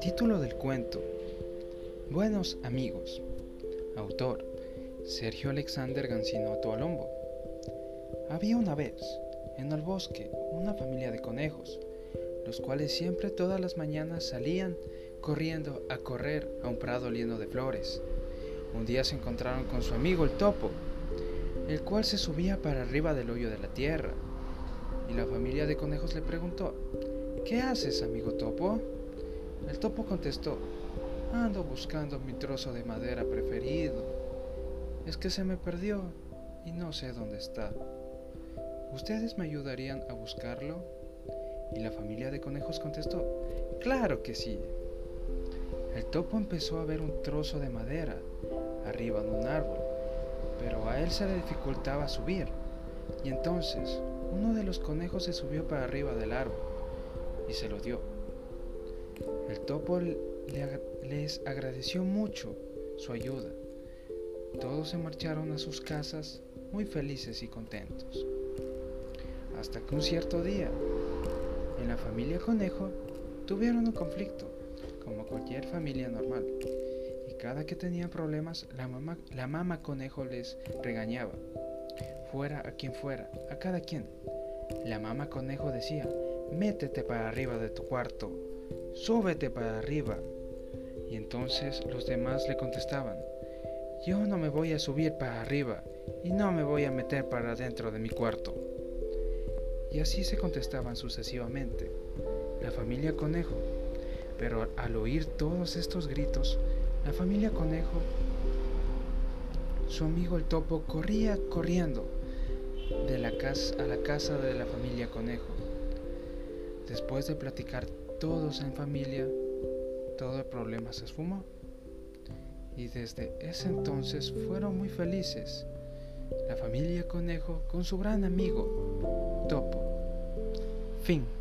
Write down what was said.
Título del cuento. Buenos amigos. Autor. Sergio Alexander Gancino Atualombo. Había una vez, en el bosque, una familia de conejos, los cuales siempre todas las mañanas salían corriendo a correr a un prado lleno de flores. Un día se encontraron con su amigo el topo, el cual se subía para arriba del hoyo de la tierra. Y la familia de conejos le preguntó, ¿qué haces, amigo topo? El topo contestó, ando buscando mi trozo de madera preferido. Es que se me perdió y no sé dónde está. ¿Ustedes me ayudarían a buscarlo? Y la familia de conejos contestó, claro que sí. El topo empezó a ver un trozo de madera arriba de un árbol, pero a él se le dificultaba subir. Y entonces uno de los conejos se subió para arriba del árbol y se lo dio. El topo les agradeció mucho su ayuda. Todos se marcharon a sus casas muy felices y contentos. Hasta que un cierto día, en la familia conejo, tuvieron un conflicto, como cualquier familia normal. Y cada que tenían problemas, la mamá, la mamá conejo les regañaba. Fuera a quien fuera, a cada quien. La mamá conejo decía, métete para arriba de tu cuarto, súbete para arriba. Y entonces los demás le contestaban, yo no me voy a subir para arriba y no me voy a meter para dentro de mi cuarto. Y así se contestaban sucesivamente, la familia conejo. Pero al oír todos estos gritos, la familia conejo, su amigo el topo corría corriendo de la casa a la casa de la familia conejo. Después de platicar todos en familia, todo el problema se esfumó. Y desde ese entonces fueron muy felices. La familia conejo con su gran amigo, Topo. Fin.